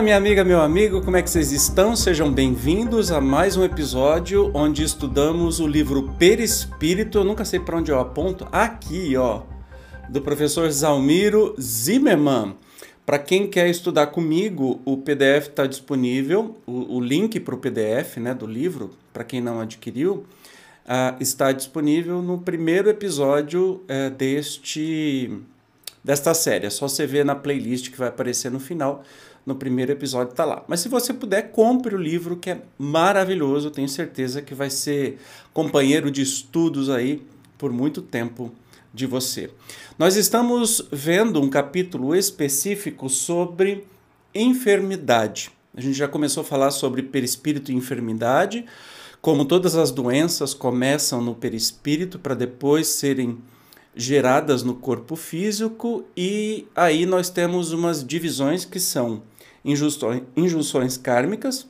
Olá, minha amiga, meu amigo, como é que vocês estão? Sejam bem-vindos a mais um episódio onde estudamos o livro Perispírito. Eu nunca sei para onde eu aponto. Aqui, ó, do professor Zalmiro Zimmermann. Para quem quer estudar comigo, o PDF está disponível. O, o link para o PDF né, do livro, para quem não adquiriu, uh, está disponível no primeiro episódio uh, deste desta série. É só você ver na playlist que vai aparecer no final no primeiro episódio está lá. Mas se você puder, compre o livro que é maravilhoso. Tenho certeza que vai ser companheiro de estudos aí por muito tempo de você. Nós estamos vendo um capítulo específico sobre enfermidade. A gente já começou a falar sobre perispírito e enfermidade, como todas as doenças começam no perispírito para depois serem geradas no corpo físico, e aí nós temos umas divisões que são injunções, kármicas,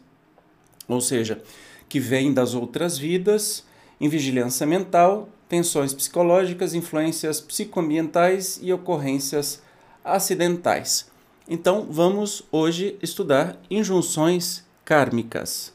ou seja, que vêm das outras vidas, invigilância mental, tensões psicológicas, influências psicoambientais e ocorrências acidentais. Então, vamos hoje estudar injunções kármicas.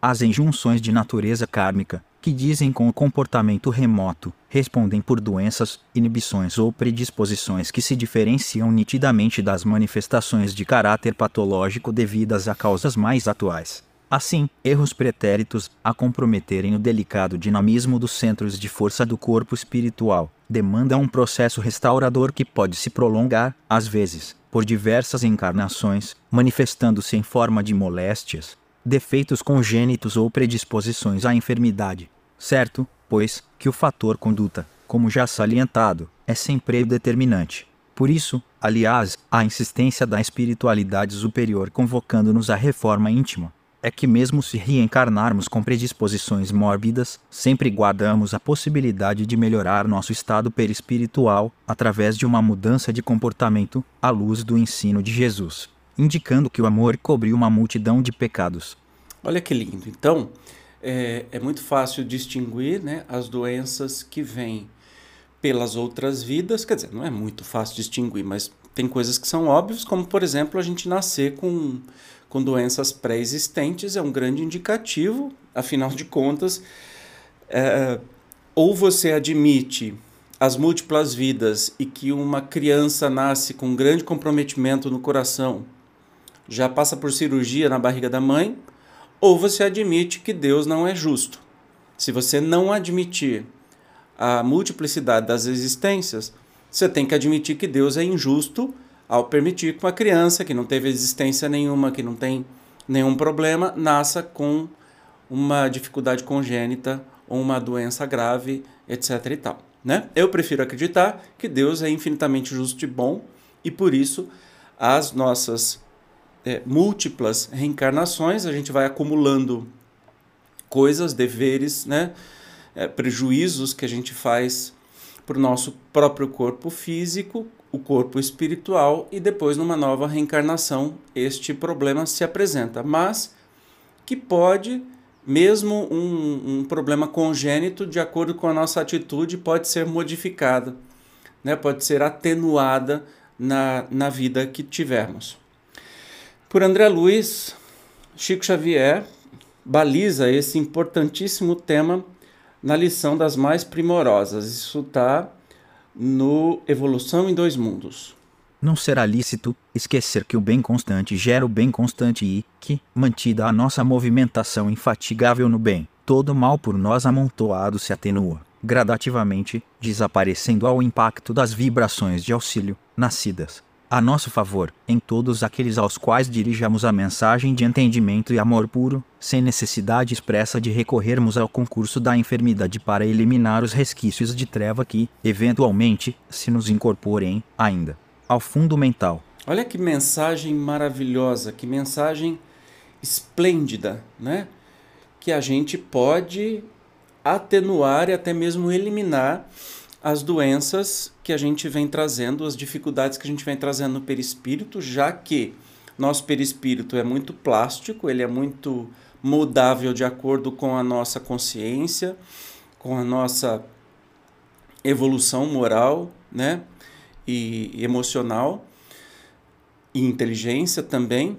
As injunções de natureza kármica que dizem com o comportamento remoto, respondem por doenças, inibições ou predisposições que se diferenciam nitidamente das manifestações de caráter patológico devidas a causas mais atuais. Assim, erros pretéritos, a comprometerem o delicado dinamismo dos centros de força do corpo espiritual, demandam um processo restaurador que pode se prolongar, às vezes, por diversas encarnações, manifestando-se em forma de moléstias, defeitos congênitos ou predisposições à enfermidade. Certo, pois, que o fator conduta, como já salientado, é sempre determinante. Por isso, aliás, a insistência da espiritualidade superior convocando-nos à reforma íntima, é que mesmo se reencarnarmos com predisposições mórbidas, sempre guardamos a possibilidade de melhorar nosso estado perispiritual através de uma mudança de comportamento à luz do ensino de Jesus indicando que o amor cobriu uma multidão de pecados. Olha que lindo. Então, é, é muito fácil distinguir né, as doenças que vêm pelas outras vidas. Quer dizer, não é muito fácil distinguir, mas tem coisas que são óbvias, como, por exemplo, a gente nascer com, com doenças pré-existentes é um grande indicativo, afinal de contas, é, ou você admite as múltiplas vidas e que uma criança nasce com um grande comprometimento no coração já passa por cirurgia na barriga da mãe, ou você admite que Deus não é justo. Se você não admitir a multiplicidade das existências, você tem que admitir que Deus é injusto ao permitir que uma criança que não teve existência nenhuma, que não tem nenhum problema, nasça com uma dificuldade congênita ou uma doença grave, etc. e tal. Né? Eu prefiro acreditar que Deus é infinitamente justo e bom e por isso as nossas é, múltiplas reencarnações, a gente vai acumulando coisas, deveres, né? É, prejuízos que a gente faz para o nosso próprio corpo físico, o corpo espiritual, e depois, numa nova reencarnação, este problema se apresenta. Mas que pode, mesmo um, um problema congênito, de acordo com a nossa atitude, pode ser modificada, né? pode ser atenuada na, na vida que tivermos. Por André Luiz, Chico Xavier baliza esse importantíssimo tema na lição das mais primorosas. Isso está no Evolução em Dois Mundos. Não será lícito esquecer que o bem constante gera o bem constante e que, mantida a nossa movimentação infatigável no bem, todo mal por nós amontoado se atenua, gradativamente, desaparecendo ao impacto das vibrações de auxílio, nascidas a nosso favor, em todos aqueles aos quais dirijamos a mensagem de entendimento e amor puro, sem necessidade expressa de recorrermos ao concurso da enfermidade para eliminar os resquícios de treva que, eventualmente, se nos incorporem, ainda, ao fundo mental. Olha que mensagem maravilhosa, que mensagem esplêndida, né? Que a gente pode atenuar e até mesmo eliminar as doenças que a gente vem trazendo, as dificuldades que a gente vem trazendo no perispírito, já que nosso perispírito é muito plástico, ele é muito mudável de acordo com a nossa consciência, com a nossa evolução moral, né? E emocional e inteligência também.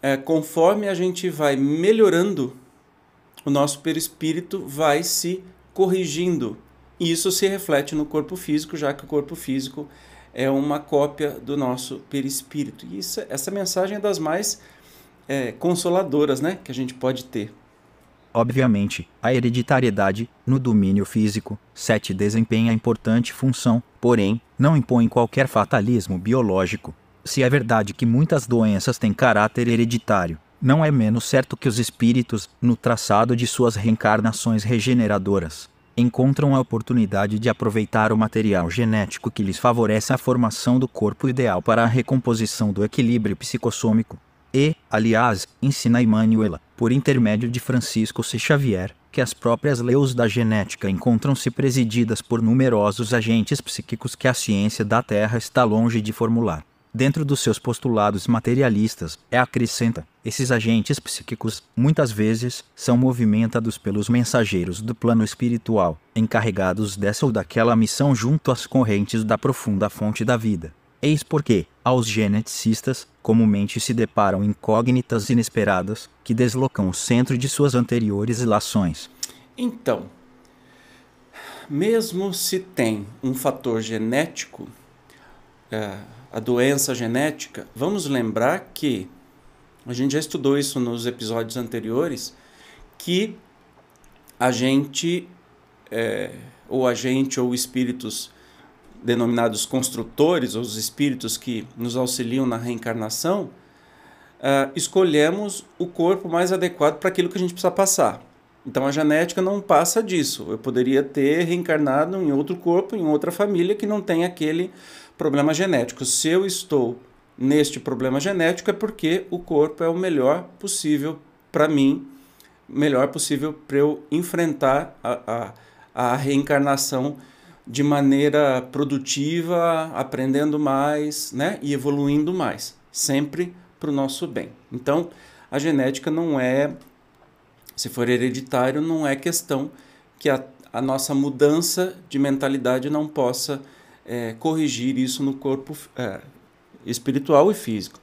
É, conforme a gente vai melhorando, o nosso perispírito vai se corrigindo e isso se reflete no corpo físico, já que o corpo físico é uma cópia do nosso perispírito. E isso, essa mensagem é das mais é, consoladoras né, que a gente pode ter. Obviamente, a hereditariedade, no domínio físico, 7 desempenha importante função, porém, não impõe qualquer fatalismo biológico. Se é verdade que muitas doenças têm caráter hereditário, não é menos certo que os espíritos, no traçado de suas reencarnações regeneradoras, encontram a oportunidade de aproveitar o material genético que lhes favorece a formação do corpo ideal para a recomposição do equilíbrio psicossômico. E, aliás, ensina Emmanuel, por intermédio de Francisco C. Xavier, que as próprias leis da genética encontram-se presididas por numerosos agentes psíquicos que a ciência da Terra está longe de formular dentro dos seus postulados materialistas, é acrescenta: esses agentes psíquicos, muitas vezes, são movimentados pelos mensageiros do plano espiritual, encarregados dessa ou daquela missão junto às correntes da profunda fonte da vida. Eis porque, aos geneticistas, comumente se deparam incógnitas inesperadas que deslocam o centro de suas anteriores ilações. Então, mesmo se tem um fator genético, é, a doença genética, vamos lembrar que a gente já estudou isso nos episódios anteriores, que a gente, é, ou a gente, ou espíritos denominados construtores, ou os espíritos que nos auxiliam na reencarnação, uh, escolhemos o corpo mais adequado para aquilo que a gente precisa passar. Então a genética não passa disso. Eu poderia ter reencarnado em outro corpo, em outra família que não tem aquele problema genético. Se eu estou neste problema genético é porque o corpo é o melhor possível para mim, melhor possível para eu enfrentar a, a, a reencarnação de maneira produtiva, aprendendo mais né, e evoluindo mais, sempre para o nosso bem. Então, a genética não é, se for hereditário, não é questão que a, a nossa mudança de mentalidade não possa é, corrigir isso no corpo é, espiritual e físico.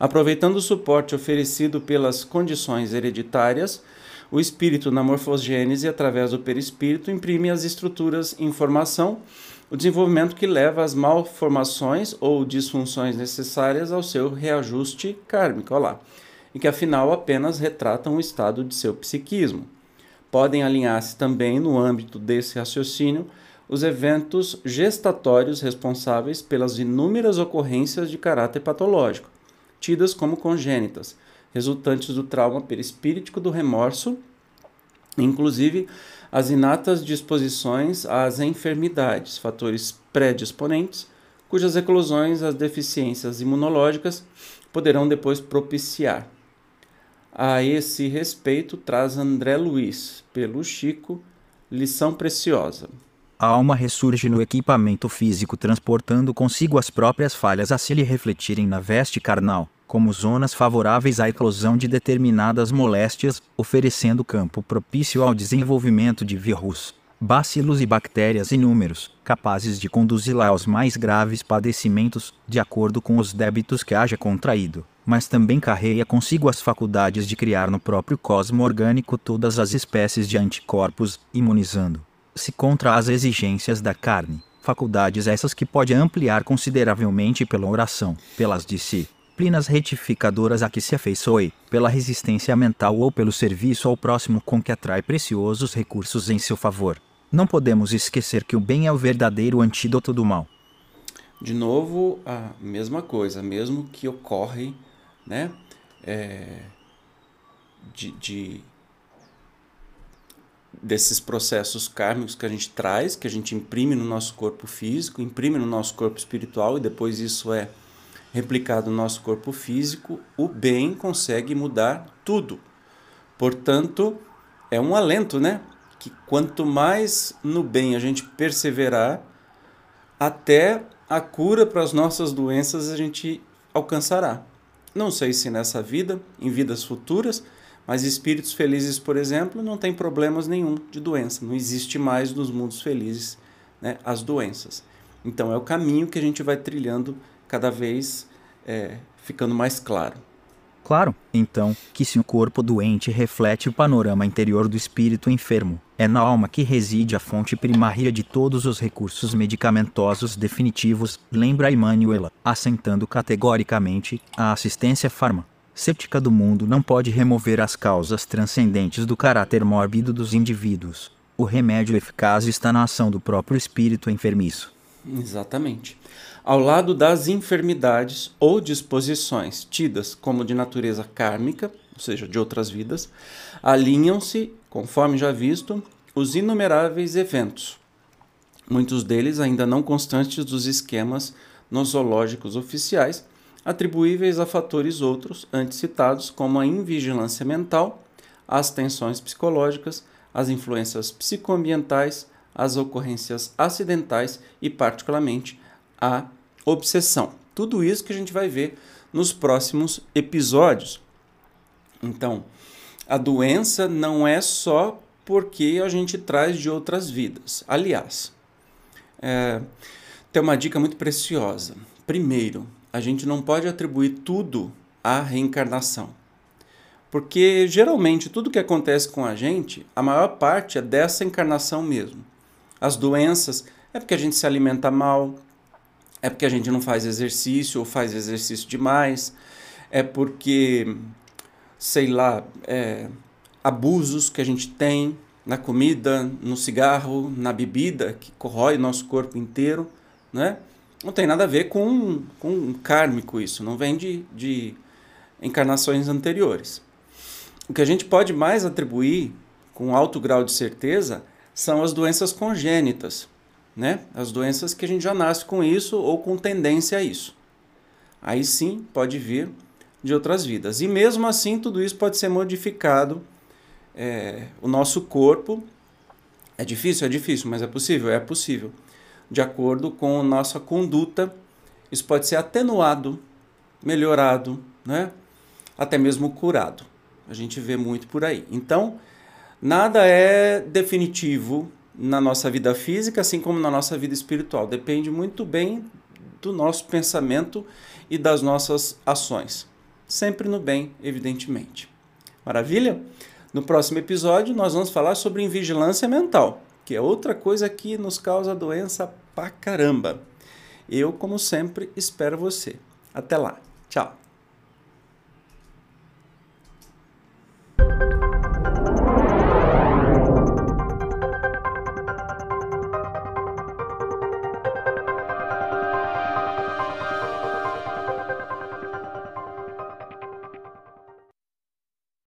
Aproveitando o suporte oferecido pelas condições hereditárias, o espírito na morfogênese, através do perispírito, imprime às estruturas informação, o desenvolvimento que leva às malformações ou disfunções necessárias ao seu reajuste kármico, olá, e que afinal apenas retratam o estado de seu psiquismo. Podem alinhar-se também no âmbito desse raciocínio os eventos gestatórios responsáveis pelas inúmeras ocorrências de caráter patológico, tidas como congênitas, resultantes do trauma perispíritico do remorso, inclusive as inatas disposições às enfermidades, fatores predisponentes, cujas eclosões as deficiências imunológicas poderão depois propiciar. A esse respeito, traz André Luiz, pelo Chico, lição preciosa. A alma ressurge no equipamento físico transportando consigo as próprias falhas a se lhe refletirem na veste carnal, como zonas favoráveis à eclosão de determinadas moléstias, oferecendo campo propício ao desenvolvimento de vírus, bacilos e bactérias inúmeros, capazes de conduzi-la aos mais graves padecimentos, de acordo com os débitos que haja contraído mas também carrega consigo as faculdades de criar no próprio cosmo orgânico todas as espécies de anticorpos, imunizando, se contra as exigências da carne, faculdades essas que pode ampliar consideravelmente pela oração, pelas disciplinas retificadoras a que se afeiçoe, pela resistência mental ou pelo serviço ao próximo com que atrai preciosos recursos em seu favor. Não podemos esquecer que o bem é o verdadeiro antídoto do mal. De novo, a mesma coisa, mesmo que ocorre, né? É, de, de desses processos kármicos que a gente traz, que a gente imprime no nosso corpo físico, imprime no nosso corpo espiritual e depois isso é replicado no nosso corpo físico, o bem consegue mudar tudo. Portanto, é um alento, né? Que quanto mais no bem a gente perseverar, até a cura para as nossas doenças a gente alcançará. Não sei se nessa vida, em vidas futuras, mas espíritos felizes, por exemplo, não tem problemas nenhum de doença. Não existe mais nos mundos felizes né, as doenças. Então é o caminho que a gente vai trilhando cada vez é, ficando mais claro. Claro, então, que se o corpo doente reflete o panorama interior do espírito enfermo, é na alma que reside a fonte primária de todos os recursos medicamentosos definitivos, lembra Emmanuela, assentando categoricamente a assistência farma séptica do mundo não pode remover as causas transcendentes do caráter mórbido dos indivíduos. O remédio eficaz está na ação do próprio espírito enfermiço. Exatamente. Ao lado das enfermidades ou disposições tidas como de natureza kármica, ou seja, de outras vidas, alinham-se, conforme já visto, os inumeráveis eventos, muitos deles ainda não constantes dos esquemas nosológicos oficiais, atribuíveis a fatores outros antes citados, como a invigilância mental, as tensões psicológicas, as influências psicoambientais, as ocorrências acidentais e, particularmente, a obsessão. Tudo isso que a gente vai ver nos próximos episódios. Então, a doença não é só porque a gente traz de outras vidas. Aliás, é, tem uma dica muito preciosa. Primeiro, a gente não pode atribuir tudo à reencarnação. Porque geralmente tudo que acontece com a gente, a maior parte é dessa encarnação mesmo. As doenças é porque a gente se alimenta mal, é porque a gente não faz exercício ou faz exercício demais, é porque, sei lá, é, abusos que a gente tem na comida, no cigarro, na bebida, que corrói nosso corpo inteiro, né? Não tem nada a ver com, com kármico isso, não vem de, de encarnações anteriores. O que a gente pode mais atribuir com alto grau de certeza são as doenças congênitas, né? As doenças que a gente já nasce com isso ou com tendência a isso. Aí sim pode vir de outras vidas. E mesmo assim, tudo isso pode ser modificado. É, o nosso corpo. É difícil? É difícil, mas é possível? É possível de acordo com a nossa conduta. Isso pode ser atenuado, melhorado, né? até mesmo curado. A gente vê muito por aí. Então, nada é definitivo na nossa vida física, assim como na nossa vida espiritual. Depende muito bem do nosso pensamento e das nossas ações. Sempre no bem, evidentemente. Maravilha? No próximo episódio, nós vamos falar sobre invigilância mental, que é outra coisa que nos causa doença pra caramba. Eu, como sempre, espero você. Até lá. Tchau.